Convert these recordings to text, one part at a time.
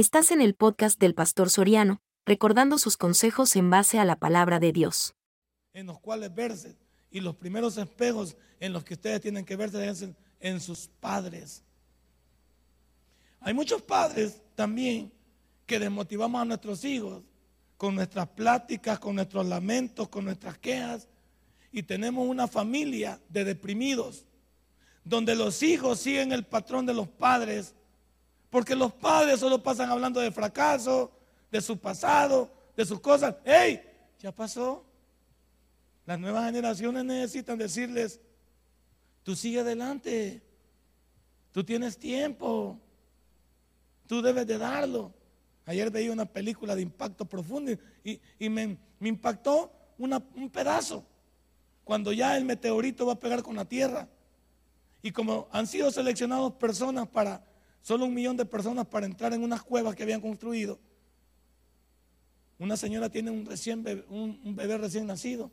Estás en el podcast del Pastor Soriano, recordando sus consejos en base a la palabra de Dios. En los cuales verse. Y los primeros espejos en los que ustedes tienen que verse en sus padres. Hay muchos padres también que desmotivamos a nuestros hijos con nuestras pláticas, con nuestros lamentos, con nuestras quejas. Y tenemos una familia de deprimidos, donde los hijos siguen el patrón de los padres porque los padres solo pasan hablando de fracaso, de su pasado, de sus cosas. ¡Ey! Ya pasó. Las nuevas generaciones necesitan decirles, tú sigue adelante, tú tienes tiempo, tú debes de darlo. Ayer veía una película de impacto profundo y, me, impactó un pedazo, cuando ya el meteorito va a pegar con la tierra. Y como han sido seleccionados personas para solo un millón de personas para entrar en unas cuevas que habían construido. Una señora tiene un, recién bebé, un, bebé recién nacido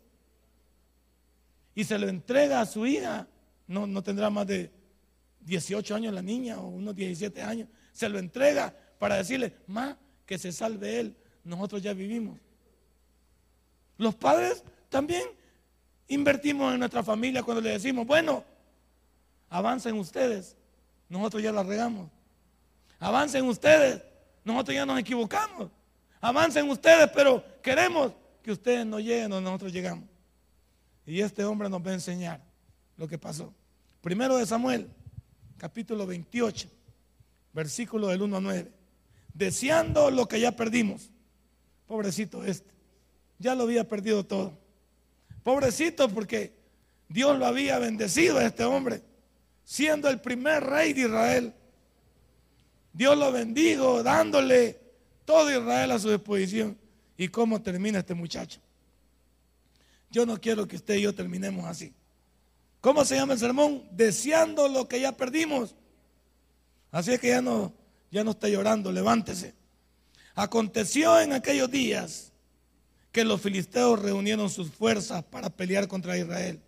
y se lo entrega a su hija, no, no tendrá más de 18 años la niña o unos 17 años, se lo entrega para decirle, más que se salve él, nosotros ya vivimos. Los padres también invertimos en nuestra familia cuando le decimos, bueno, avancen ustedes, nosotros ya la regamos. Avancen ustedes. Nosotros ya nos equivocamos. Avancen ustedes, pero queremos que ustedes no lleguen donde nosotros llegamos. Y este hombre nos va a enseñar lo que pasó. Primero de Samuel, capítulo 28, versículo del 1 a 9. Deseando lo que ya perdimos. Pobrecito este. Ya lo había perdido todo. Pobrecito porque Dios lo había bendecido a este hombre, siendo el primer rey de Israel. Dios lo bendijo dándole todo Israel a su disposición. ¿Y cómo termina este muchacho? Yo no quiero que usted y yo terminemos así. ¿Cómo se llama el sermón? Deseando lo que ya perdimos. Así es que ya no, ya no está llorando, levántese. Aconteció en aquellos días que los filisteos reunieron sus fuerzas para pelear contra Israel.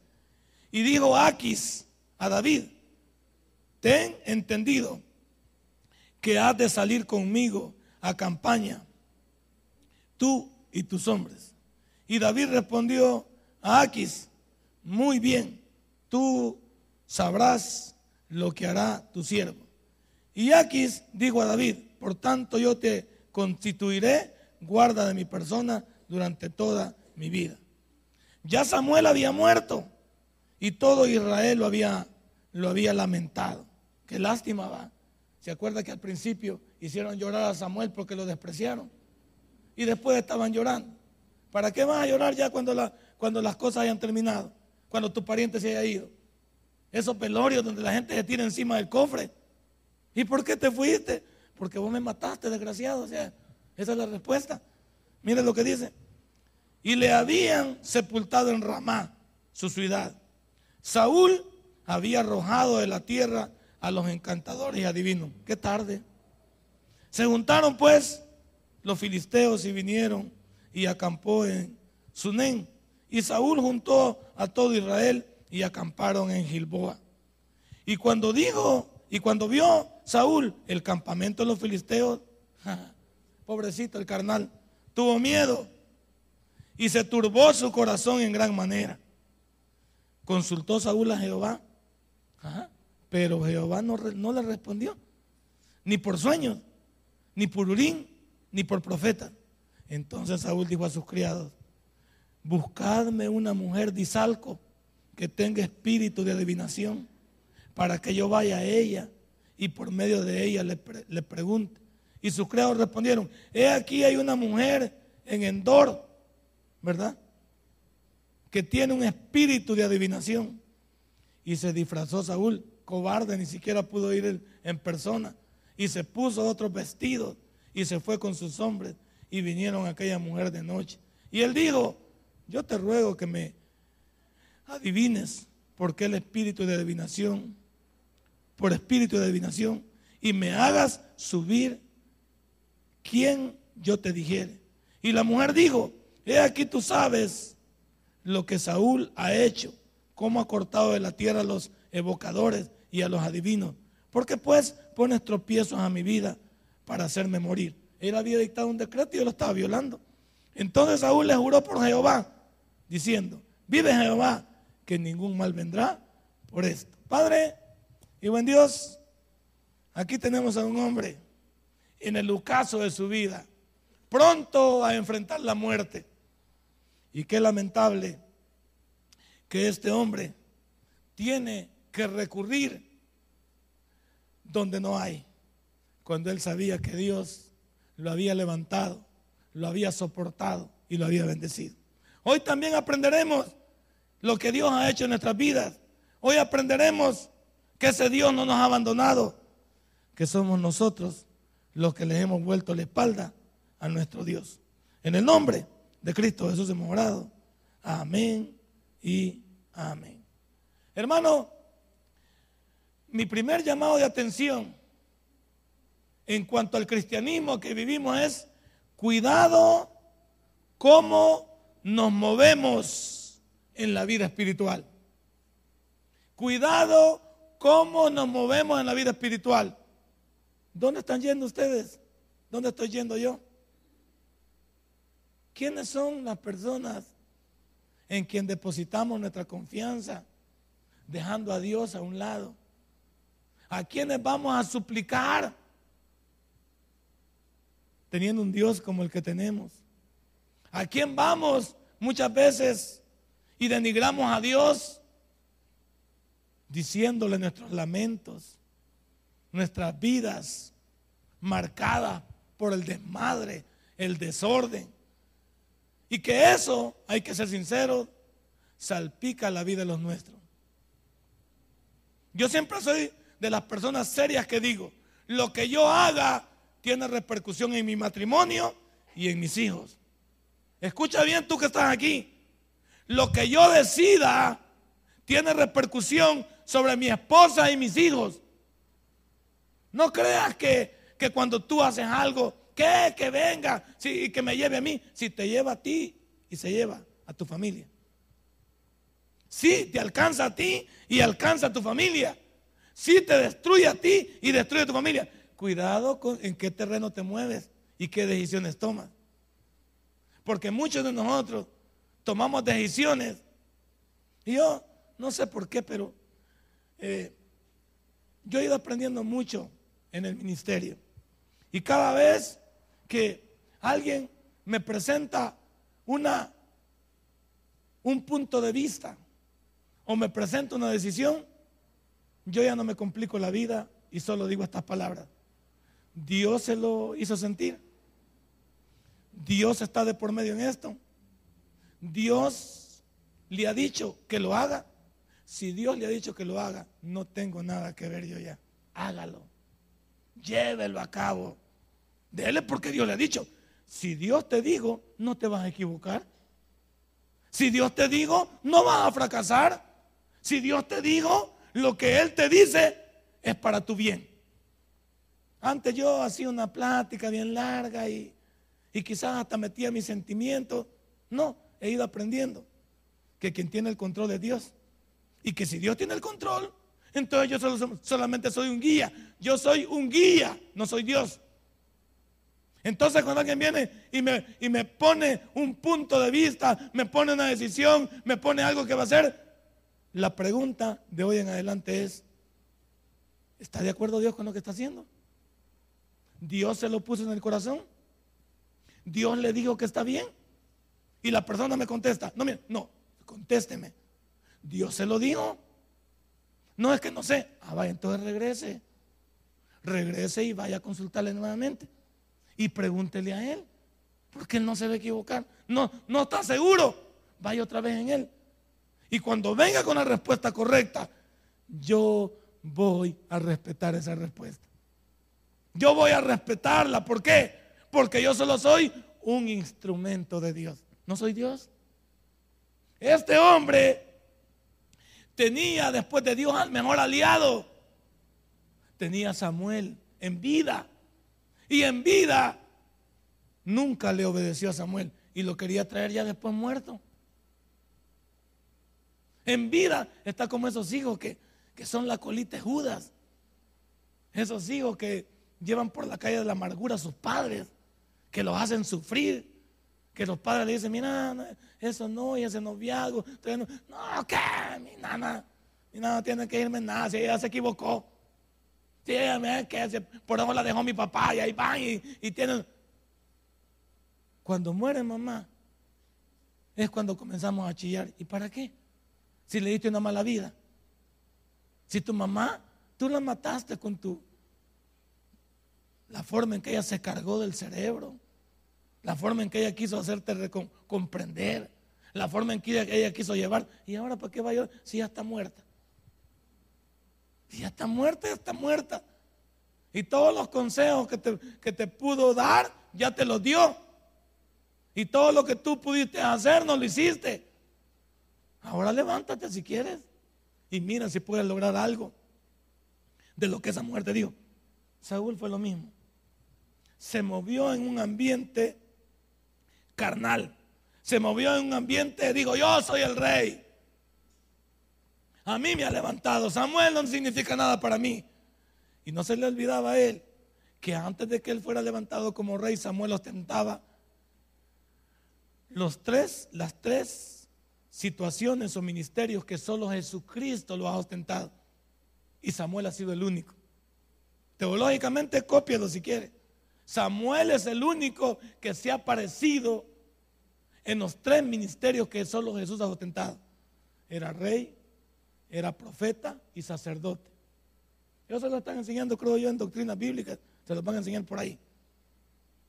Y dijo Aquis a David, ten entendido que has de salir conmigo a campaña, tú y tus hombres. Y David respondió a Aquis, muy bien, tú sabrás lo que hará tu siervo. Y Aquis dijo a David, por tanto yo te constituiré guarda de mi persona durante toda mi vida. Ya Samuel había muerto y todo Israel lo había, lo había lamentado. Qué lástima va. ¿Se acuerda que al principio hicieron llorar a Samuel porque lo despreciaron? Y después estaban llorando. ¿Para qué vas a llorar ya cuando, cuando las cosas hayan terminado? Cuando tu pariente se haya ido. Esos pelorios donde la gente se tira encima del cofre. ¿Y por qué te fuiste? Porque vos me mataste, desgraciado. Esa es la respuesta. Mire lo que dice. Y le habían sepultado en Ramá, su ciudad. Saúl había arrojado de la tierra a los encantadores y adivinos. Qué tarde. Se juntaron pues los filisteos y vinieron y acampó en Sunén. Y Saúl juntó a todo Israel y acamparon en Gilboa. Y cuando dijo, y cuando vio Saúl el campamento de los filisteos, pobrecito el carnal, tuvo miedo y se turbó su corazón en gran manera. Consultó Saúl a Jehová. Pero Jehová no, le respondió, ni por sueños, ni por urín, ni por profeta. Entonces Saúl dijo a sus criados, buscadme una mujer de Isalco que tenga espíritu de adivinación, para que yo vaya a ella y por medio de ella le, le pregunte. Y sus criados respondieron, he aquí hay una mujer en Endor, ¿verdad? Que tiene un espíritu de adivinación. Y se disfrazó Saúl cobarde, ni siquiera pudo ir en persona. Y se puso otros vestidos y se fue con sus hombres y vinieron aquella mujer de noche. Y él dijo, yo te ruego que me adivines porque el espíritu de adivinación, por espíritu de adivinación, y me hagas subir quien yo te dijere. Y la mujer dijo, he aquí tú sabes lo que Saúl ha hecho, cómo ha cortado de la tierra los evocadores y a los adivinos. Porque pues pones tropiezos a mi vida para hacerme morir. Él había dictado un decreto y yo lo estaba violando. Entonces Saúl le juró por Jehová, diciendo, vive Jehová, que ningún mal vendrá por esto. Padre y buen Dios, aquí tenemos a un hombre en el ocaso de su vida, pronto a enfrentar la muerte. Y qué lamentable que este hombre tiene que recurrir donde no hay, cuando él sabía que Dios lo había levantado, lo había soportado y lo había bendecido. Hoy también aprenderemos lo que Dios ha hecho en nuestras vidas. Hoy aprenderemos que ese Dios no nos ha abandonado, que somos nosotros los que le hemos vuelto la espalda a nuestro Dios. En el nombre de Cristo Jesús hemos orado. Amén y amén. Hermano, mi primer llamado de atención en cuanto al cristianismo que vivimos es cuidado cómo nos movemos en la vida espiritual. Cuidado cómo nos movemos en la vida espiritual. ¿Dónde están yendo ustedes? ¿Dónde estoy yendo yo? ¿Quiénes son las personas en quien depositamos nuestra confianza, dejando a Dios a un lado? ¿A quiénes vamos a suplicar? Teniendo un Dios como el que tenemos. ¿A quién vamos muchas veces y denigramos a Dios diciéndole nuestros lamentos, nuestras vidas marcadas por el desmadre, el desorden? Y que eso, hay que ser sinceros, salpica la vida de los nuestros. Yo siempre soy de las personas serias que digo, lo que yo haga tiene repercusión en mi matrimonio y en mis hijos. Escucha bien tú que estás aquí. Lo que yo decida tiene repercusión sobre mi esposa y mis hijos. No creas que, que cuando tú haces algo, que, que venga y que me lleve a mí, si te lleva a ti y se lleva a tu familia. Si te alcanza a ti y alcanza a tu familia. Si te destruye a ti y destruye a tu familia. Cuidado con en qué terreno te mueves y qué decisiones tomas. Porque muchos de nosotros tomamos decisiones. Y yo no sé por qué, pero eh, yo he ido aprendiendo mucho en el ministerio. Y cada vez que alguien me presenta una, un punto de vista o me presenta una decisión, yo ya no me complico la vida y solo digo estas palabras. Dios se lo hizo sentir. Dios está de por medio en esto. Dios le ha dicho que lo haga. Si Dios le ha dicho que lo haga, no tengo nada que ver yo ya. Hágalo. Llévelo a cabo. Dele porque Dios le ha dicho. Si Dios te dijo, no te vas a equivocar. Si Dios te dijo, no vas a fracasar. Si Dios te dijo, lo que Él te dice es para tu bien. Antes yo hacía una plática bien larga y, y quizás hasta metía mis sentimientos. No, he ido aprendiendo que quien tiene el control es Dios. Y que si Dios tiene el control, entonces yo solamente soy un guía. Yo soy un guía, no soy Dios. Entonces cuando alguien viene y me, y me pone un punto de vista, me pone una decisión, me pone algo que va a hacer, la pregunta de hoy en adelante es, ¿está de acuerdo Dios con lo que está haciendo? Dios se lo puso en el corazón. Dios le dijo que está bien. Y la persona me contesta, no, mire, no, contésteme. Dios se lo dijo. No es que no sé. Ah, vaya, entonces regrese. Regrese y vaya a consultarle nuevamente. Y pregúntele a él. Porque él no se va a equivocar. No, no está seguro. Vaya otra vez en él. Y cuando venga con la respuesta correcta, yo voy a respetar esa respuesta. Yo voy a respetarla. ¿Por qué? Porque yo solo soy un instrumento de Dios. ¿No soy Dios? Este hombre tenía después de Dios al mejor aliado. Tenía a Samuel en vida. Y en vida nunca le obedeció a Samuel y lo quería traer ya después muerto. En vida está como esos hijos que, que son la colita Judas. Esos hijos que llevan por la calle de la amargura a sus padres, que los hacen sufrir, que los padres le dicen, mira, eso no, y ese noviazgo, no, no, ¿qué? Mi nana, mi nana tiene que irme nada, si ella se equivocó. Si ella me que por eso la dejó mi papá y ahí van y, y tienen... Cuando muere mamá, es cuando comenzamos a chillar. ¿Y para qué? Si le diste una mala vida. Si tu mamá, tú la mataste con tu, la forma en que ella se cargó del cerebro, la forma en que ella quiso hacerte comprender, la forma en que ella, quiso llevar. ¿Y ahora para qué va a Si ya está muerta. Si ya está muerta, ya está muerta. Y todos los consejos que te, que te pudo dar, ya te los dio. Y todo lo que tú pudiste hacer, no lo hiciste. Ahora levántate si quieres. Y mira si puedes lograr algo de lo que esa muerte dio. Saúl fue lo mismo se movió en un ambiente carnal. Se movió en un ambiente, digo, yo soy el rey. A mí me ha levantado. Samuel no significa nada para mí. Y no se le olvidaba a él que antes de que él fuera levantado como rey, Samuel ostentaba los tres, las tres situaciones o ministerios que solo Jesucristo lo ha ostentado. Y Samuel ha sido el único. Teológicamente, cópialo si quiere. Samuel es el único que se ha aparecido en los tres ministerios que solo Jesús ha ostentado. Era rey, era profeta y sacerdote. Ellos se lo están enseñando, creo yo, en doctrinas bíblicas. Se lo van a enseñar por ahí.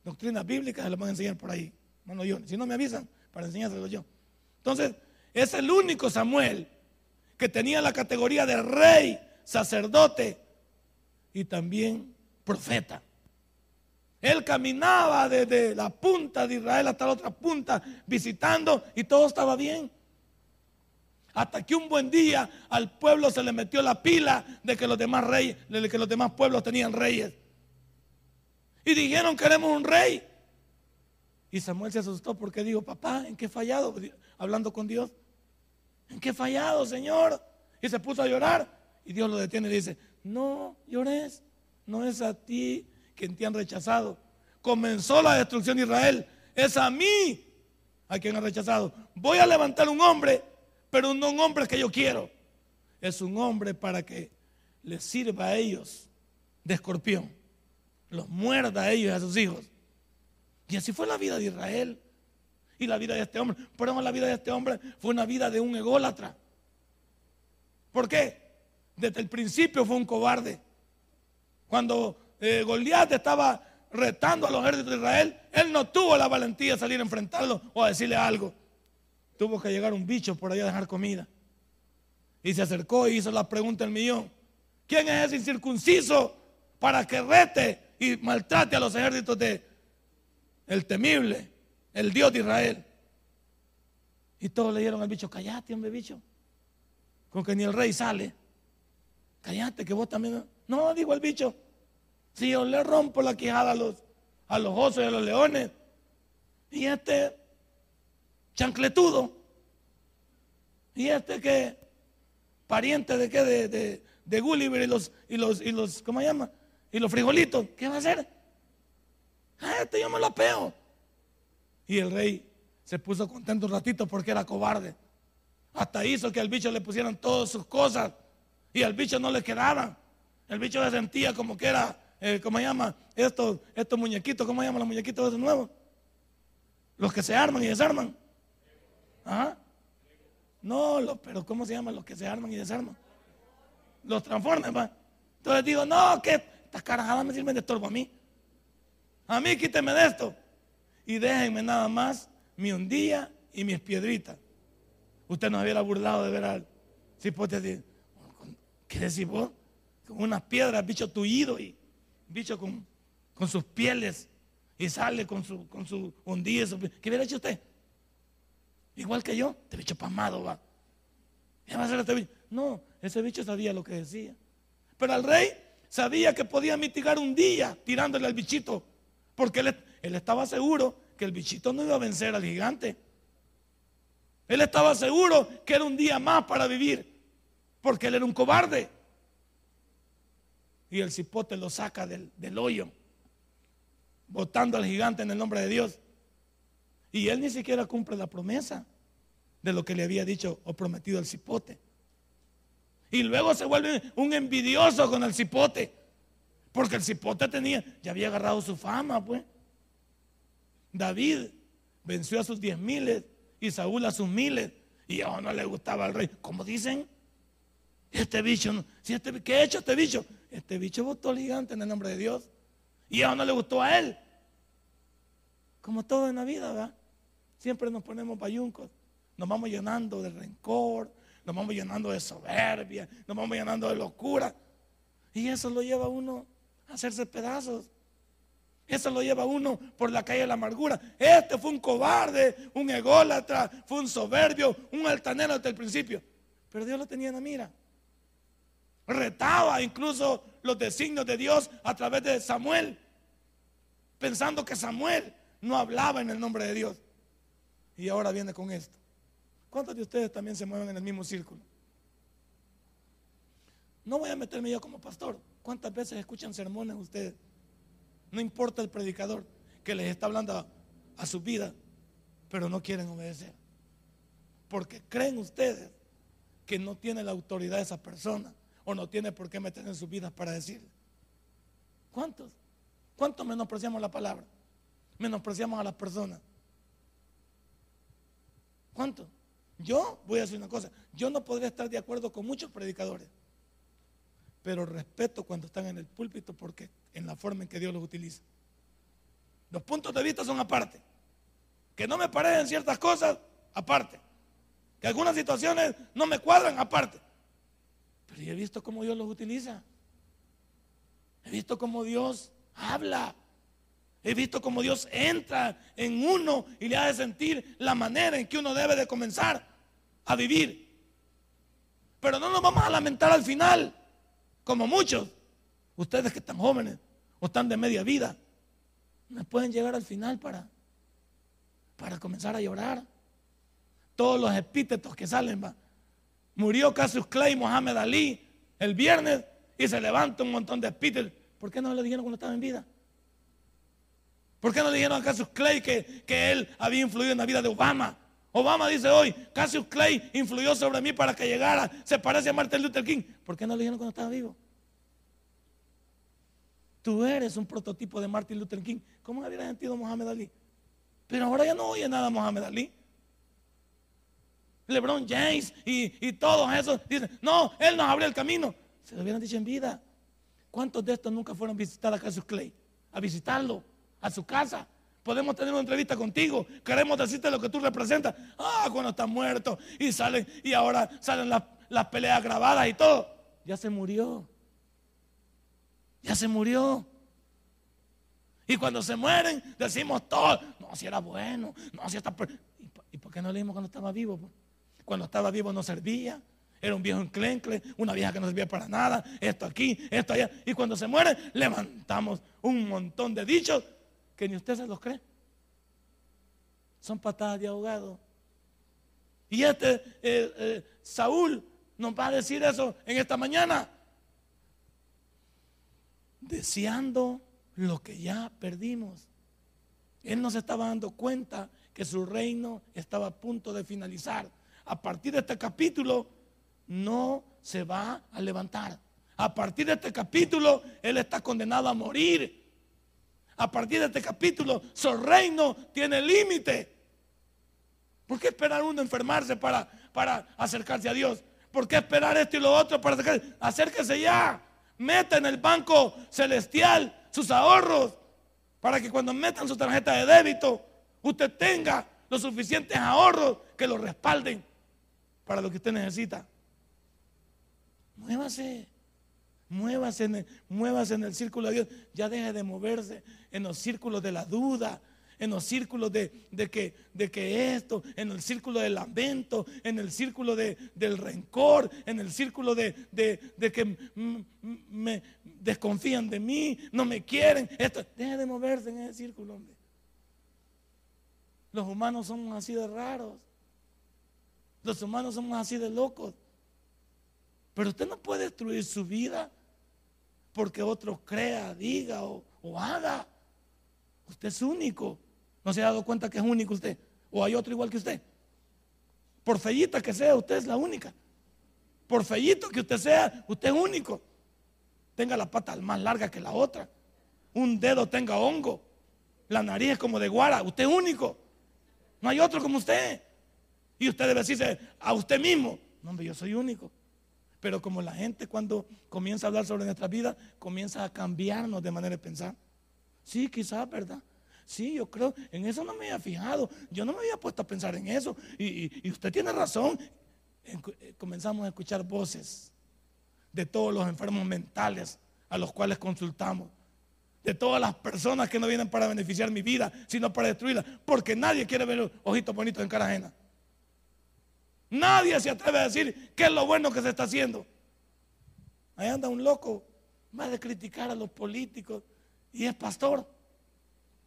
Doctrinas bíblicas se lo van a enseñar por ahí. Bueno, yo, si no me avisan, para enseñárselo yo. Entonces, es el único Samuel que tenía la categoría de rey, sacerdote y también profeta. Él caminaba desde la punta de Israel hasta la otra punta visitando y todo estaba bien. Hasta que un buen día al pueblo se le metió la pila de que los demás reyes, de que los demás pueblos tenían reyes. Y dijeron, queremos un rey. Y Samuel se asustó porque dijo, papá, ¿en qué he fallado? Hablando con Dios. ¿En qué fallado, Señor? Y se puso a llorar. Y Dios lo detiene y dice, no llores, no es a ti quien te han rechazado. Comenzó la destrucción de Israel. Es a mí a quien han rechazado. Voy a levantar un hombre, pero no un hombre que yo quiero. Es un hombre para que les sirva a ellos de escorpión. Los muerda a ellos y a sus hijos. Y así fue la vida de Israel y la vida de este hombre. Pero la vida de este hombre fue una vida de un ególatra. ¿Por qué? Desde el principio fue un cobarde. Cuando eh, Goliat estaba retando a los ejércitos de Israel, él no tuvo la valentía de salir a enfrentarlo o a decirle algo. Tuvo que llegar un bicho por ahí a dejar comida. Y se acercó y hizo la pregunta del millón. ¿Quién es ese incircunciso para que rete y maltrate a los ejércitos de el temible, el Dios de Israel? Y todos le dieron al bicho, callate, hombre, bicho. Con que ni el rey sale. Callate, que vos también. No, digo el bicho, si yo le rompo la quijada a los, a los osos y a los leones, y este chancletudo, y este que pariente de qué, de, de, Gulliver y los, y los, y los, ¿cómo se llama? Y los frijolitos, ¿qué va a hacer? Ah, este yo me lo apeo. Y el rey se puso contento un ratito porque era cobarde. Hasta hizo que al bicho le pusieran todas sus cosas y al bicho no le quedaban. El bicho se sentía como que era eh, ¿cómo se llama? Estos, estos muñequitos, ¿cómo se llaman los muñequitos esos nuevos? Los que se arman y desarman. ¿Ah? No, pero ¿cómo se llaman los que se arman y desarman? Los transformes, ¿va? Entonces digo, no, que estas carajadas me sirven de estorbo a mí. A mí quíteme de esto. Y déjenme nada más mi hundilla y mis piedritas. Usted nos hubiera burlado de ver al cipote ¿qué decís vos? Con unas piedras, bicho tullido y bicho con, con sus pieles y sale con su, con su hundilla. ¿Qué hubiera hecho usted? Igual que yo, este bicho pasmado va. ¿Qué va a hacer este bicho? No, ese bicho sabía lo que decía. Pero al rey sabía que podía mitigar un día tirándole al bichito, porque él, él estaba seguro que el bichito no iba a vencer al gigante. Él estaba seguro que era un día más para vivir, porque él era un cobarde. y el cipote lo saca del, del hoyo, botando al gigante en el nombre de Dios. Y él ni siquiera cumple la promesa de lo que le había dicho o prometido el cipote. Y luego se vuelve un envidioso con el cipote. Porque el cipote tenía, ya había agarrado su fama, pues. David venció a sus diez miles y Saúl a sus miles. Y a no le gustaba al rey. Como dicen, este bicho, si este, ¿qué ha hecho este bicho? Este bicho votó gigante en el nombre de Dios. Y a no le gustó a él. Como todo en la vida, ¿verdad? Siempre nos ponemos payuncos. Nos vamos llenando de rencor, nos vamos llenando de soberbia, nos vamos llenando de locura. Y eso lo lleva a uno a hacerse pedazos. Eso lo lleva uno por la calle de la amargura. Este fue un cobarde, un ególatra, fue un soberbio, un altanero desde el principio. Pero Dios lo tenía en la mira. Retaba incluso los designios de Dios a través de Samuel, pensando que Samuel no hablaba en el nombre de Dios. Y ahora viene con esto. ¿Cuántos de ustedes también se mueven en el mismo círculo? No voy a meterme yo como pastor. ¿Cuántas veces escuchan sermones ustedes? No importa el predicador que les está hablando a, su vida, pero no quieren obedecer. Porque creen ustedes que no tiene la autoridad esa persona o no tiene por qué meter en sus vidas para decirle. ¿Cuántos? ¿Cuántos menospreciamos la palabra? Menospreciamos a las personas. ¿Cuántos? Yo voy a decir una cosa, yo no podría estar de acuerdo con muchos predicadores, pero respeto cuando están en el púlpito porque en la forma en que Dios los utiliza. Los puntos de vista son aparte. Que no me parecen ciertas cosas, aparte. Que algunas situaciones no me cuadran, aparte. Pero yo he visto cómo Dios los utiliza. He visto cómo Dios habla. He visto cómo Dios entra en uno y le hace sentir la manera en que uno debe de comenzar a vivir. Pero no nos vamos a lamentar al final, como muchos. Ustedes que están jóvenes o están de media vida, no pueden llegar al final para, para comenzar a llorar. Todos los epítetos que salen, va. Murió Cassius Clay, Mohamed Ali, el viernes y se levanta un montón de epítetos. ¿Por qué no le dijeron cuando estaba en vida? ¿Por qué no le dijeron a Cassius Clay que, que él había influido en la vida de Obama? Obama dice hoy, Cassius Clay influyó sobre mí para que llegara, se parece a Martin Luther King. ¿Por qué no le dijeron cuando estaba vivo? Tú eres un prototipo de Martin Luther King. ¿Cómo habría sentido Mohamed Ali? Pero ahora ya no oye nada Mohamed Ali. LeBron James y, y, todos esos dicen, no, él nos abrió el camino. Se lo hubieran dicho en vida. ¿Cuántos de estos nunca fueron a visitar a Cassius Clay? A visitarlo, a su casa. Podemos tener una entrevista contigo. Queremos decirte lo que tú representas. Ah, cuando está muerto. Y salen, y ahora salen las, las peleas grabadas y todo. Ya se murió. Ya se murió. Y cuando se mueren, decimos todo. No, si era bueno. No, si está. ¿Y por qué no leímos cuando estaba vivo? Cuando estaba vivo no servía. Era un viejo enclencle, una vieja que no servía para nada. Esto aquí, esto allá. Y cuando se muere, levantamos un montón de dichos que ni usted se los cree. Son patadas de ahogado. Y este eh, eh, Saúl nos va a decir eso en esta mañana. Deseando lo que ya perdimos. Él no se estaba dando cuenta que su reino estaba a punto de finalizar. A partir de este capítulo no se va a levantar. A partir de este capítulo, Él está condenado a morir a partir de este capítulo, su reino tiene límite. ¿Por qué esperar uno enfermarse para, para acercarse a Dios? ¿Por qué esperar esto y lo otro para acercarse? Acérquese ya. Meta en el banco celestial sus ahorros para que cuando metan su tarjeta de débito, usted tenga los suficientes ahorros que lo respalden para lo que usted necesita. Muévase. Muévase en, el, en el círculo de Dios. Ya deje de moverse en los círculos de la duda, en los círculos de, que, de que, esto, en el círculo del lamento, en el círculo de, del rencor, en el círculo de, que me desconfían de mí, no me quieren. Esto, deje de moverse en ese círculo, hombre. Los humanos somos así de raros. Los humanos somos así de locos. Pero usted no puede destruir su vida porque otro crea, diga o, haga. Usted es único. ¿No se ha dado cuenta que es único usted? ¿O hay otro igual que usted? Por fellita que sea, usted es la única. Por fellito que usted sea, usted es único. Tenga la pata más larga que la otra. Un dedo tenga hongo. La nariz es como de guara. Usted es único. No hay otro como usted. Y usted debe decirse a usted mismo, no, hombre, yo soy único. Pero como la gente cuando comienza a hablar sobre nuestra vida, comienza a cambiarnos de manera de pensar. Sí, quizás, ¿verdad? Sí, yo creo, en eso no me había fijado. Yo no me había puesto a pensar en eso. Y, usted tiene razón. Eh, comenzamos a escuchar voces de todos los enfermos mentales a los cuales consultamos. De todas las personas que no vienen para beneficiar mi vida, sino para destruirla. Porque nadie quiere ver ojitos bonitos en cara ajena. Nadie se atreve a decir qué es lo bueno que se está haciendo. Ahí anda un loco, va a criticar a los políticos y es pastor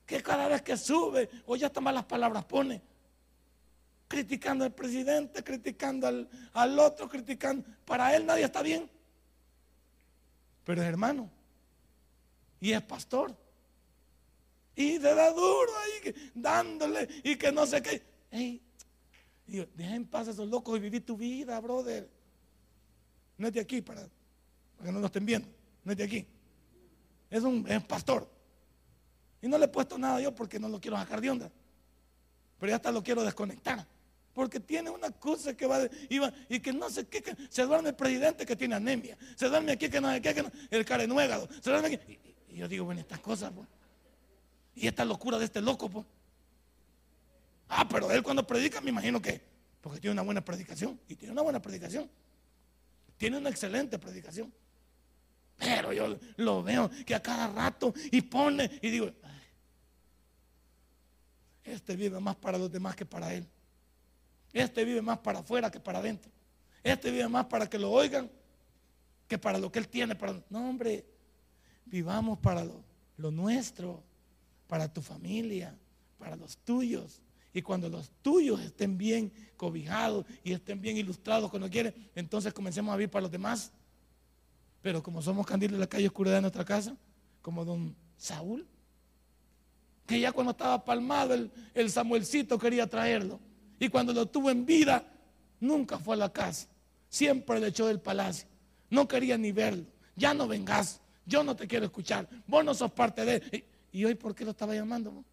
que cada vez que sube, o ya hasta malas palabras pone, criticando al presidente, criticando al, otro, criticando. Para él nadie está bien. Pero es hermano. Y es pastor. Y se da duro ahí, dándole y que no sé qué. Deja en paz a esos locos y vivir tu vida, brother. No es de aquí para, para que no nos estén viendo. No es de aquí. Es un es pastor. Y no le he puesto nada yo porque no lo quiero sacar de onda. Pero ya hasta lo quiero desconectar. Porque tiene una cosa que va, y que no sé qué, se duerme el presidente que tiene anemia, se duerme aquí que no sé qué, que no, el carenuégado, se duerme aquí. Y, yo digo, bueno, estas cosas, pues. Y esta locura de este loco, pues. Ah, pero él cuando predica, me imagino que, porque tiene una buena predicación, y tiene una buena predicación. Tiene una excelente predicación. Pero yo lo veo que a cada rato y pone y digo, este vive más para los demás que para él. Este vive más para afuera que para adentro. Este vive más para que lo oigan que para lo que él tiene. No, hombre, vivamos para lo nuestro, para tu familia, para los tuyos. Y cuando los tuyos estén bien cobijados y estén bien ilustrados cuando quieren, entonces comencemos a vivir para los demás. Pero como somos candiles de la calle oscura de nuestra casa, como don Saúl, que ya cuando estaba palmado el, Samuelcito quería traerlo. Y cuando lo tuvo en vida, nunca fue a la casa. Siempre le echó del palacio. No quería ni verlo. Ya no vengas. Yo no te quiero escuchar. Vos no sos parte de él. ¿Y hoy por qué lo estaba llamando?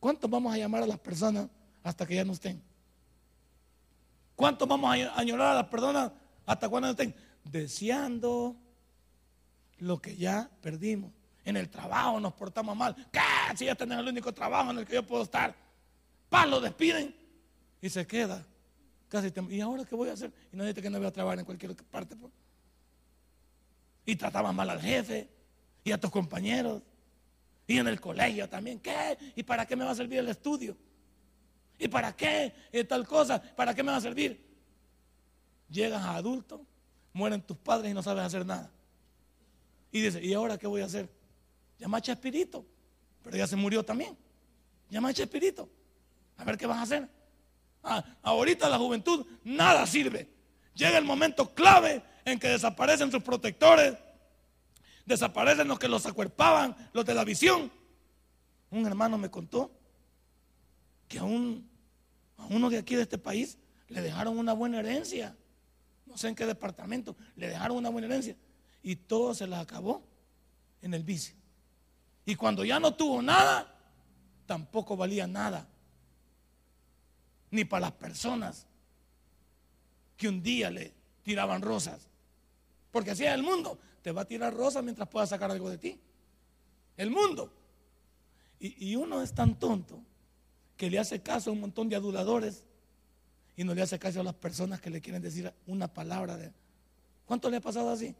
¿Cuántos vamos a llamar a las personas hasta que ya no estén? ¿Cuántos vamos a añorar a las personas hasta cuando no estén? Deseando lo que ya perdimos en el trabajo nos portamos mal. ¿Qué? Si ya tenés el único trabajo en el que yo puedo estar. Paz, lo despiden y se queda. Casi ¿Y ahora qué voy a hacer? Y no dice que no voy a trabajar en cualquier parte. Pues. Y trataban mal al jefe y a tus compañeros. Y en el colegio también. ¿Qué? ¿Y para qué me va a servir el estudio? ¿Y para qué tal cosa? ¿Para qué me va a servir? Llegas a adulto, mueren tus padres y no sabes hacer nada. Y dices, ¿y ahora qué voy a hacer? Llama a Chespirito, pero ya se murió también. Llama a Chespirito. A ver qué vas a hacer. Ah, ahorita la juventud nada sirve. Llega el momento clave en que desaparecen sus protectores, desaparecen los que los acuerpaban, los de la visión. Un hermano me contó que a, un, a uno de aquí de este país le dejaron una buena herencia. No sé en qué departamento, le dejaron una buena herencia. Y todo se la acabó en el vicio. Y cuando ya no tuvo nada, tampoco valía nada. Ni para las personas que un día le tiraban rosas. Porque así el mundo. Te va a tirar rosas mientras pueda sacar algo de ti. El mundo. Y, uno es tan tonto que le hace caso a un montón de aduladores y no le hace caso a las personas que le quieren decir una palabra. ¿Cuánto le ha pasado así?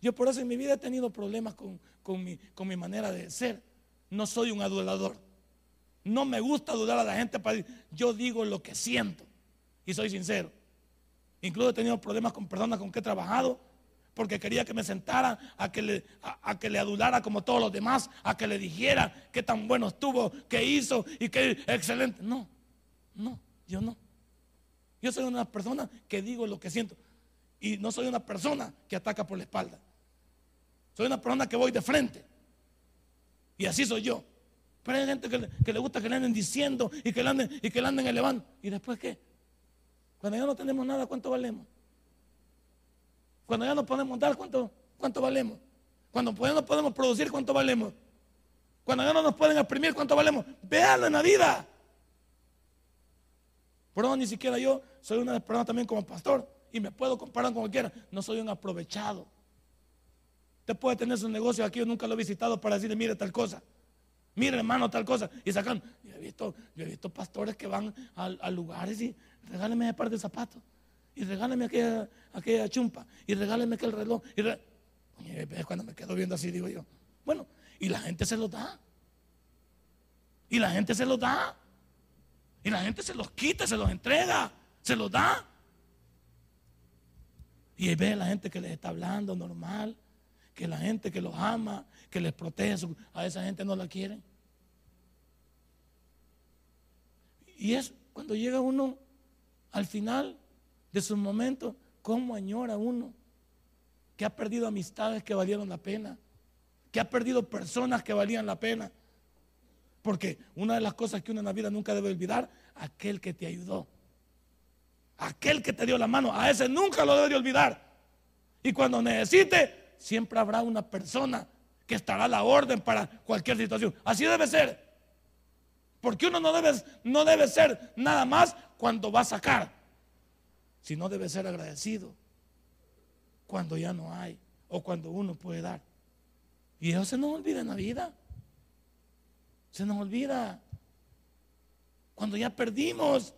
Yo por eso en mi vida he tenido problemas con, mi, manera de ser. No soy un adulador. No me gusta adudar a la gente para decir, yo digo lo que siento y soy sincero. Incluso he tenido problemas con personas con que he trabajado porque quería que me sentara a que, le, a, que le adulara como todos los demás, a que le dijera qué tan bueno estuvo, qué hizo y qué excelente. No, no, yo no. Yo soy una persona que digo lo que siento y no soy una persona que ataca por la espalda. Soy una persona que voy de frente. Y así soy yo. Pero hay gente que le, gusta que le anden diciendo y que le anden, y que le anden elevando. ¿Y después qué? Cuando ya no tenemos nada, ¿cuánto valemos? Cuando ya no podemos dar, ¿cuánto, cuánto valemos? Cuando ya no podemos producir, ¿cuánto valemos? Cuando ya no nos pueden exprimir, ¿cuánto valemos? Véanlo en la vida. Pero ni siquiera yo soy una persona también como pastor y me puedo comparar con cualquiera. No soy un aprovechado. Usted puede tener su negocio aquí, yo nunca lo he visitado para decirle, mire tal cosa. Mire, hermano, tal cosa. Y sacan. Yo he visto, yo he visto pastores que van a, lugares y regáleme ese par de zapatos. Y regáleme aquella, chumpa. Y regáleme aquel reloj. Y cuando me quedo viendo así, digo yo. Bueno, y la gente se los da. Y la gente se los da. Y la gente se los quita, se los entrega, se los da. Y ve a la gente que les está hablando normal, que la gente que los ama, que les protege, a esa gente no la quieren. Y es cuando llega uno al final de sus momentos, cómo añora uno que ha perdido amistades que valieron la pena, que ha perdido personas que valían la pena. Porque una de las cosas que uno en la vida nunca debe olvidar, aquel que te ayudó, aquel que te dio la mano, a ese nunca lo debe olvidar. Y cuando necesite, siempre habrá una persona que estará a la orden para cualquier situación. Así debe ser. Porque uno no debe, no debe ser nada más cuando va a sacar, sino debe ser agradecido cuando ya no hay o cuando uno puede dar. Y eso se nos olvida en la vida. Se nos olvida. Cuando ya perdimos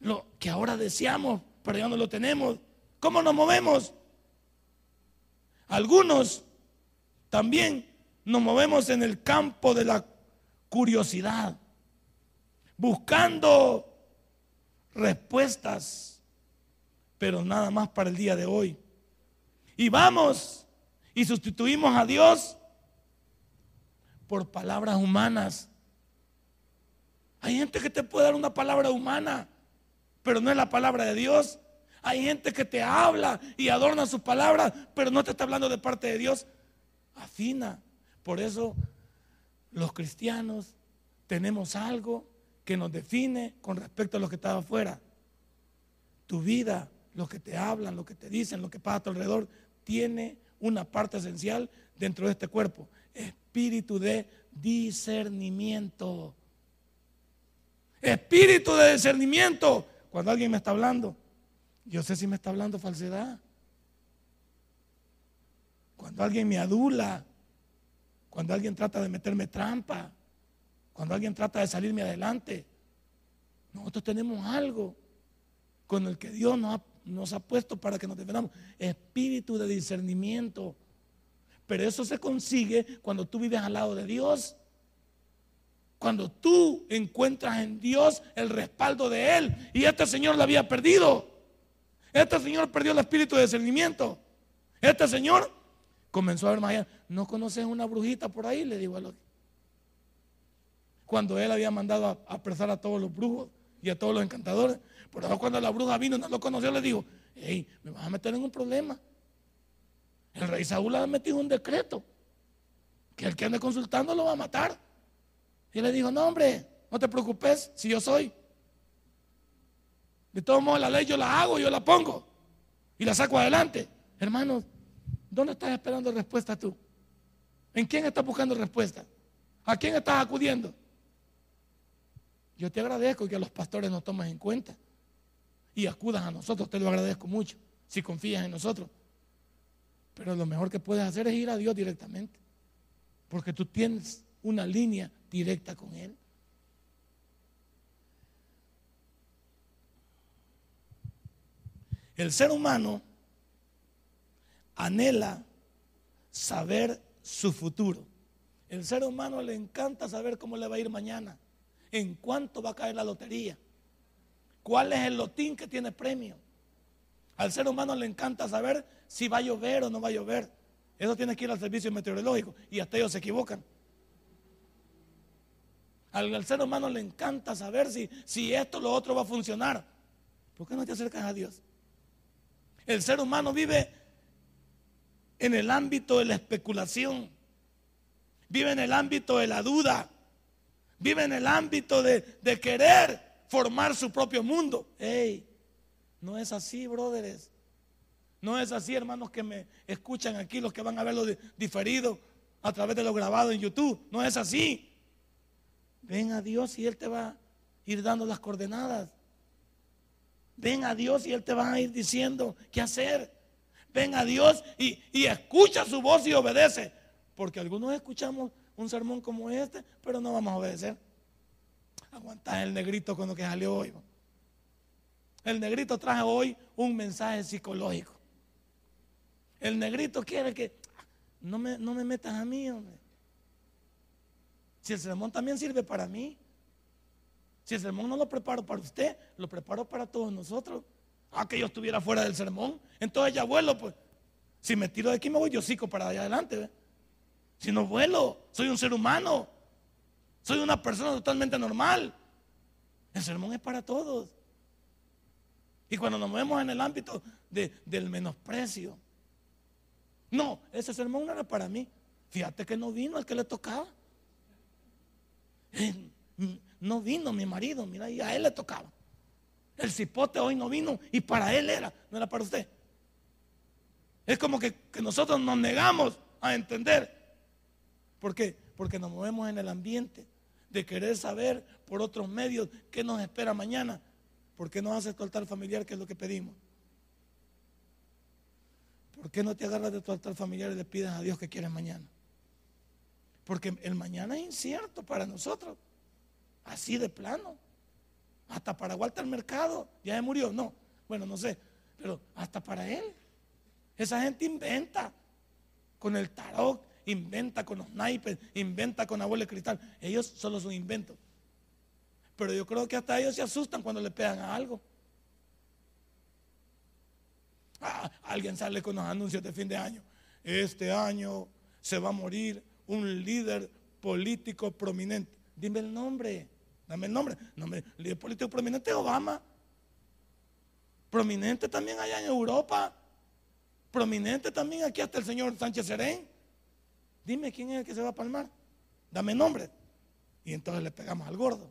lo que ahora deseamos, pero ya no lo tenemos. ¿Cómo nos movemos? Algunos también nos movemos en el campo de la curiosidad, buscando respuestas, pero nada más para el día de hoy. Y vamos y sustituimos a Dios por palabras humanas. Hay gente que te puede dar una palabra humana, pero no es la palabra de Dios. Hay gente que te habla y adorna su palabra, pero no te está hablando de parte de Dios. Afina. Por eso los cristianos tenemos algo que nos define con respecto a lo que está afuera. Tu vida, lo que te hablan, lo que te dicen, lo que pasa a tu alrededor, tiene una parte esencial dentro de este cuerpo espíritu de discernimiento. Espíritu de discernimiento. Cuando alguien me está hablando, yo sé si me está hablando falsedad. Cuando alguien me adula, cuando alguien trata de meterme trampa, cuando alguien trata de salirme adelante, nosotros tenemos algo con el que Dios nos ha, nos ha puesto para que nos defendamos. Espíritu de discernimiento. Pero eso se consigue cuando tú vives al lado de Dios. Cuando tú encuentras en Dios el respaldo de Él. Y este Señor lo había perdido. Este Señor perdió el espíritu de discernimiento. Este Señor comenzó a ver más. ¿No conoces una brujita por ahí? Le digo a los. Cuando Él había mandado a apresar a todos los brujos y a todos los encantadores. Por eso cuando la bruja vino no lo conoció, le digo, hey, me vas a meter en un problema. El rey Saúl ha metido un decreto que el que ande consultando lo va a matar. Y le dijo, no hombre, no te preocupes si yo soy. De todos modos la ley yo la hago, yo la pongo y la saco adelante. Hermanos, ¿dónde estás esperando respuesta tú? ¿En quién estás buscando respuesta? ¿A quién estás acudiendo? Yo te agradezco que los pastores nos tomen en cuenta y acudas a nosotros, te lo agradezco mucho, si confías en nosotros. Pero lo mejor que puedes hacer es ir a Dios directamente. Porque tú tienes una línea directa con Él. El ser humano anhela saber su futuro. El ser humano le encanta saber cómo le va a ir mañana, en cuánto va a caer la lotería, cuál es el lotín que tiene premio. Al ser humano le encanta saber si va a llover o no va a llover. Eso tiene que ir al servicio meteorológico y hasta ellos se equivocan. Al, ser humano le encanta saber si, si esto o lo otro va a funcionar. ¿Por qué no te acercas a Dios? El ser humano vive en el ámbito de la especulación, vive en el ámbito de la duda, vive en el ámbito de, querer formar su propio mundo. No es así, brothers. No es así, hermanos, que me escuchan aquí, los que van a verlo diferido a través de lo grabado en YouTube. No es así. Ven a Dios y Él te va a ir dando las coordenadas. Ven a Dios y Él te va a ir diciendo qué hacer. Ven a Dios y, escucha su voz y obedece. Porque algunos escuchamos un sermón como este, pero no vamos a obedecer. Aguantar el negrito con lo que salió hoy. El negrito traje hoy un mensaje psicológico. El negrito quiere que no me, no me metas a mí, hombre. Si el sermón también sirve para mí. Si el sermón no lo preparo para usted, lo preparo para todos nosotros. Ah, que yo estuviera fuera del sermón. Entonces ya vuelo, pues. Si me tiro de aquí me voy yo sico para allá adelante. Si no vuelo, soy un ser humano. Soy una persona totalmente normal. El sermón es para todos. Y cuando nos movemos en el ámbito del menosprecio. No, ese sermón no era para mí. Fíjate que no vino el que le tocaba. No vino mi marido, mira, y a él le tocaba. El cipote hoy no vino y para él era, no era para usted. Es como que, nosotros nos negamos a entender. ¿Por qué? Porque nos movemos en el ambiente de querer saber por otros medios qué nos espera mañana. ¿Por qué no haces tu altar familiar, que es lo que pedimos? ¿Por qué no te agarras de tu altar familiar y le pides a Dios que quieres mañana? Porque el mañana es incierto para nosotros. Así de plano. Hasta para Walter Mercado. Ya se murió. No. Bueno, no sé. Pero hasta para él. Esa gente inventa. Con el tarot, inventa con los naipes, inventa con abuelo de cristal. Ellos solo son inventos. Pero yo creo que hasta ellos se asustan cuando le pegan a algo. Ah, alguien sale con los anuncios de fin de año. Este año se va a morir un líder político prominente. Dime el nombre. Dame el nombre. Nombre, líder político prominente Obama. Prominente también allá en Europa. Prominente también aquí hasta el señor Sánchez Serén. Dime quién es el que se va a palmar. Dame nombre. Y entonces le pegamos al gordo.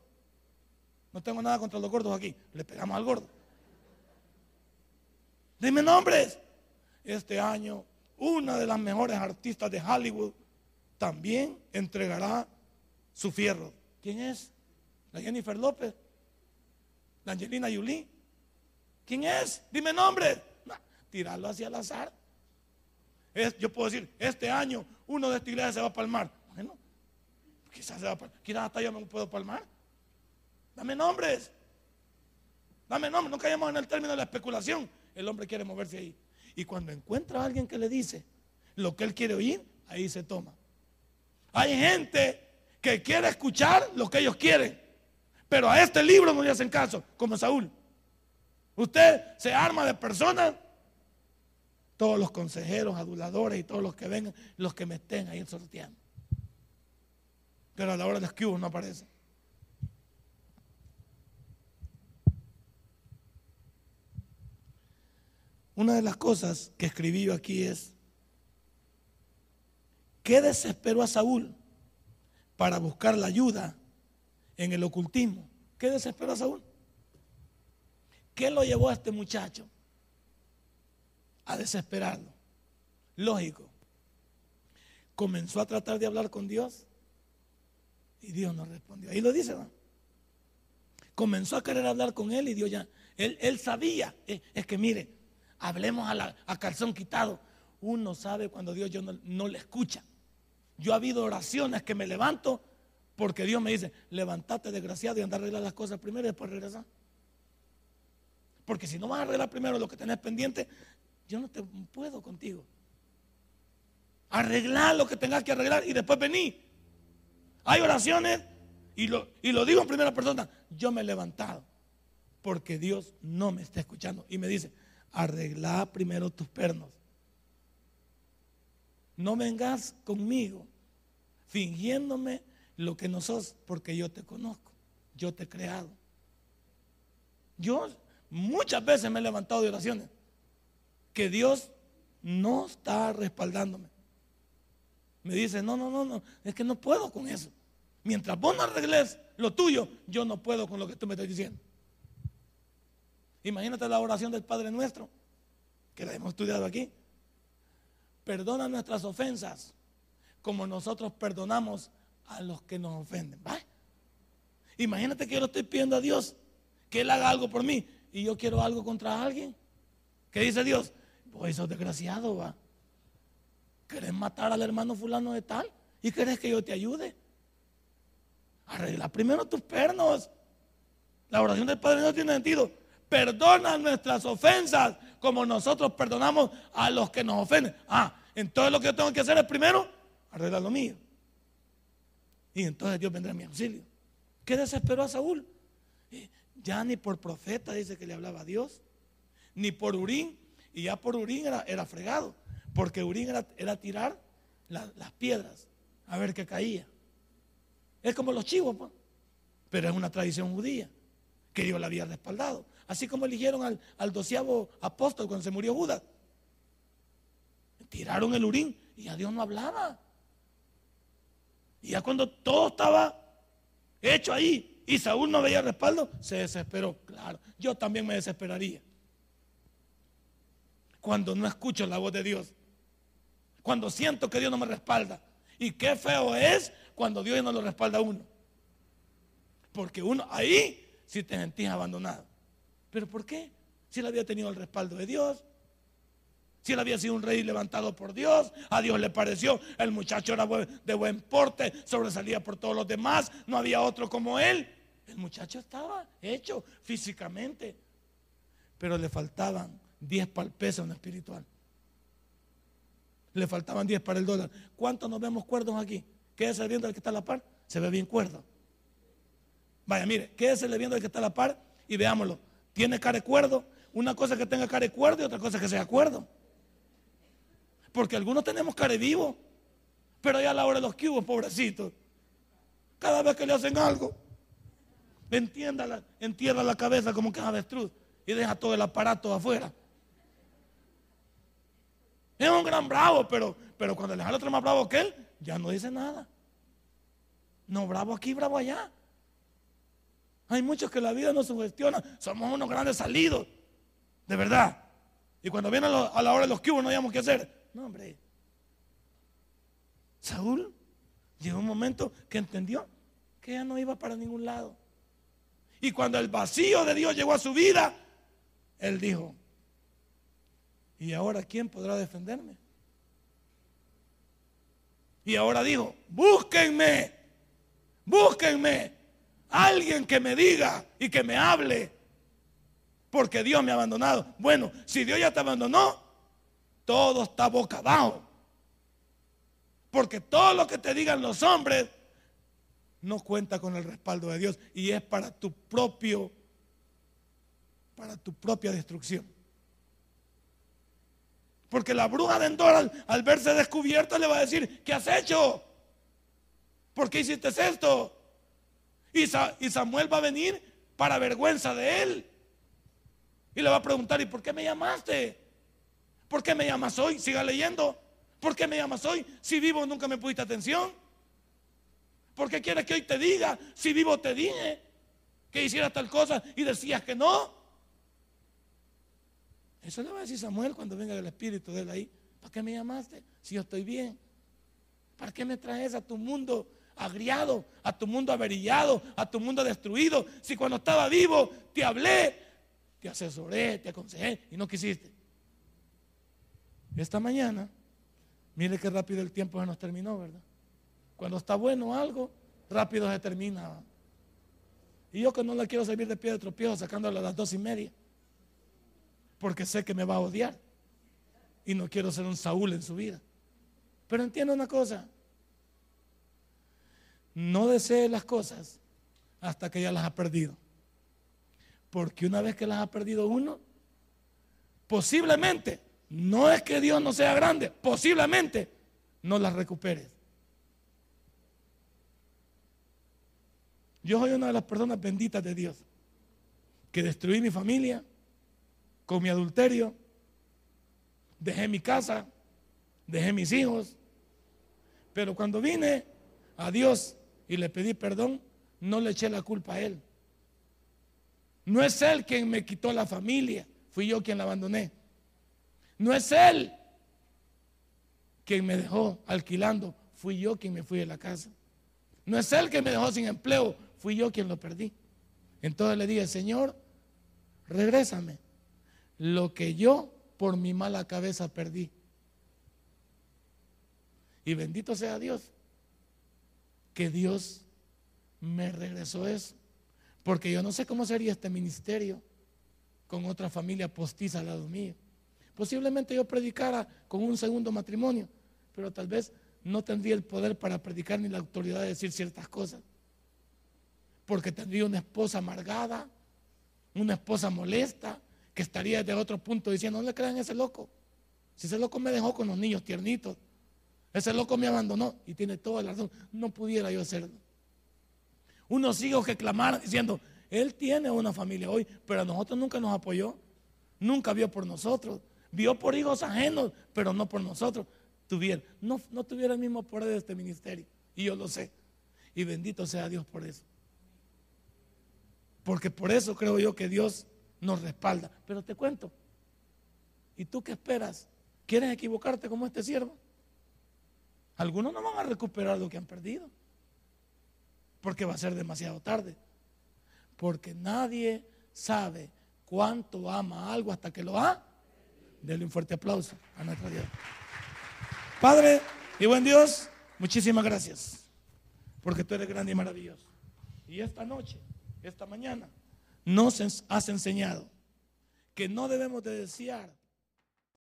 No tengo nada contra los gordos aquí. Le pegamos al gordo. Dime nombres. Este año, una de las mejores artistas de Hollywood también entregará su fierro. ¿Quién es? La Jennifer López. La Angelina Jolie. ¿Quién es? Dime nombre. tirarlo hacia el azar. Yo puedo decir, este año uno de esta iglesia se va a palmar. Bueno, quizás se va a palmar. Quizás hasta yo me puedo palmar. Dame nombres. Dame nombres. No caigamos en el término de la especulación. El hombre quiere moverse ahí. Y cuando encuentra a alguien que le dice lo que él quiere oír, ahí se toma. Hay gente que quiere escuchar lo que ellos quieren. Pero a este libro no le hacen caso, como Saúl. Usted se arma de personas, todos los consejeros, aduladores y todos los que vengan, los que me estén ahí sorteando. Pero a la hora de los no aparece. Una de las cosas que escribí aquí es, ¿qué desesperó a Saúl para buscar la ayuda en el ocultismo. ¿Qué desesperó a Saúl? ¿Qué lo llevó a este muchacho a desesperarlo? Lógico. Comenzó a tratar de hablar con Dios y Dios no respondió. Ahí lo dice. Comenzó a querer hablar con él y Dios ya. Él, sabía. Eh, es, que mire, hablemos a, calzón quitado. Uno sabe cuando Dios yo no, no le escucha. Yo ha habido oraciones que me levanto porque Dios me dice, levantate desgraciado y anda a arreglar las cosas primero y después regresar. Porque si no vas a arreglar primero lo que tenés pendiente, yo no te puedo contigo. Arreglar lo que tengas que arreglar y después vení. Hay oraciones, y lo, y lo digo en primera persona, yo me he levantado porque Dios no me está escuchando. Y me dice, arregla primero tus pernos. No vengas conmigo fingiéndome lo que no sos, porque yo te conozco, yo te he creado. Yo muchas veces me he levantado de oraciones que Dios no está respaldándome. Me dice, no, no, no, no, es que no puedo con eso. Mientras vos no arregles lo tuyo, yo no puedo con lo que tú me estás diciendo. Imagínate la oración del Padre Nuestro, que la hemos estudiado aquí. Perdona nuestras ofensas, como nosotros perdonamos a los que nos ofenden. Imagínate que yo le estoy pidiendo a Dios que Él haga algo por mí y yo quiero algo contra alguien. ¿Qué dice Dios? Pues sos desgraciado, va. ¿Querés matar al hermano fulano de tal? ¿Y querés que yo te ayude? Arregla primero tus pernos. La oración del Padre no tiene sentido. Perdona nuestras ofensas como nosotros perdonamos a los que nos ofenden. Ah, entonces lo que yo tengo que hacer es primero arreglar lo mío. Y entonces Dios vendrá a mi auxilio. ¿Qué desesperó a Saúl? Ya ni por profeta dice que le hablaba a Dios, ni por Urín, y ya por Urín era, fregado, porque Urín era, tirar las piedras a ver qué caía. Es como los chivos, pues. pero es una tradición judía que Dios la había respaldado. Así como eligieron al, al doceavo apóstol cuando se murió Judas. Tiraron el Urín y a Dios no hablaba. Y ya cuando todo estaba hecho ahí, y Saúl no veía respaldo, se desesperó. Claro, yo también me desesperaría. Cuando no escucho la voz de Dios. Cuando siento que Dios no me respalda. Y qué feo es cuando Dios no lo respalda a uno. Porque uno ahí sí te sentís abandonado. ¿Pero por qué? Si él había tenido el respaldo de Dios. Si él había sido un rey levantado por Dios, a Dios le pareció, el muchacho era de buen porte, sobresalía por todos los demás, no había otro como él. El muchacho estaba hecho físicamente, pero le faltaban 10 para el peso en espiritual. Le faltaban 10 para el dólar. ¿Cuántos nos vemos cuerdos aquí? Quédese viendo al que está a la par, se ve bien cuerdo. Vaya, mire, quédese viendo al que está a la par y veámoslo. Tiene cara de cuerdo. Una cosa que tenga cara de cuerdo y otra cosa que sea cuerdo. Porque algunos tenemos cara de vivo, pero ya a la hora de los cubos, pobrecitos. Cada vez que le hacen algo, Entienda entierra la cabeza como que es avestruz y deja todo el aparato afuera. Es un gran bravo, pero, pero cuando le jala otro más bravo que él, ya no dice nada. No, bravo aquí, bravo allá. Hay muchos que la vida nos sugestiona. Somos unos grandes salidos. De verdad. Y cuando viene a, la hora de los cubos no hayamos qué hacer. No, hombre. Saúl llegó un momento que entendió que ya no iba para ningún lado. Y cuando el vacío de Dios llegó a su vida, él dijo, ¿y ahora quién podrá defenderme? Y ahora dijo, búsquenme, búsquenme, alguien que me diga y que me hable, porque Dios me ha abandonado. Bueno, si Dios ya te abandonó, todo está boca abajo. Porque todo lo que te digan los hombres no cuenta con el respaldo de Dios y es para tu propio, para tu propia destrucción. Porque la bruja de Endor al, verse descubierta le va a decir, ¿qué has hecho? ¿Por qué hiciste esto? Y, y Samuel va a venir para vergüenza de él. Y le va a preguntar, ¿y por qué me llamaste? ¿Por qué me llamas hoy? Siga leyendo. ¿Por qué me llamas hoy? Si vivo nunca me pusiste atención. ¿Por qué quieres que hoy te diga? Si vivo te dije que hiciera tal cosa y decías que no. Eso le va a decir Samuel cuando venga el espíritu de él ahí. ¿Para qué me llamaste? Si yo estoy bien. ¿Para qué me traes a tu mundo agriado, a tu mundo averillado, a tu mundo destruido? Si cuando estaba vivo te hablé, te asesoré, te aconsejé y no quisiste. Esta mañana, mire qué rápido el tiempo se nos terminó, ¿verdad? Cuando está bueno algo, rápido se termina. Y yo que no le quiero servir de pie de tropiezo sacándole a las dos y media. Porque sé que me va a odiar. Y no quiero ser un Saúl en su vida. Pero entiendo una cosa. No desee las cosas hasta que ya las ha perdido. Porque una vez que las ha perdido uno, posiblemente, no es que Dios no sea grande, posiblemente no las recuperes. Yo soy una de las personas benditas de Dios, que destruí mi familia con mi adulterio, dejé mi casa, dejé mis hijos, pero cuando vine a Dios y le pedí perdón, no le eché la culpa a Él. No es Él quien me quitó la familia, fui yo quien la abandoné. No es Él quien me dejó alquilando, fui yo quien me fui de la casa. No es Él quien me dejó sin empleo, fui yo quien lo perdí. Entonces le dije, Señor, regrésame lo que yo por mi mala cabeza perdí. Y bendito sea Dios, que Dios me regresó eso. Porque yo no sé cómo sería este ministerio con otra familia postiza al lado mío. Posiblemente yo predicara con un segundo matrimonio, pero tal vez no tendría el poder para predicar ni la autoridad de decir ciertas cosas. Porque tendría una esposa amargada, una esposa molesta, que estaría de otro punto diciendo, no le crean a ese loco. Si ese loco me dejó con los niños tiernitos, ese loco me abandonó y tiene toda la razón, no pudiera yo hacerlo. Unos hijos que clamaron diciendo, él tiene una familia hoy, pero a nosotros nunca nos apoyó, nunca vio por nosotros, vio por hijos ajenos, pero no por nosotros. Tuviera, no, no tuviera el mismo poder de este ministerio, y yo lo sé. Y bendito sea Dios por eso. Porque por eso creo yo que Dios nos respalda. Pero te cuento, ¿y tú qué esperas? ¿Quieres equivocarte como este siervo? Algunos no van a recuperar lo que han perdido, porque va a ser demasiado tarde. Porque nadie sabe cuánto ama algo hasta que lo ha. Dele un fuerte aplauso a nuestra Dios. Padre y buen Dios, muchísimas gracias, porque tú eres grande y maravilloso. Y esta noche, esta mañana, nos has enseñado que no debemos de desear.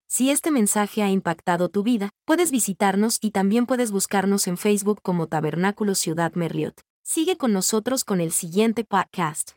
Si este mensaje ha impactado tu vida, puedes visitarnos y también puedes buscarnos en Facebook como Tabernáculo Ciudad Merliot. Sigue con nosotros con el siguiente podcast.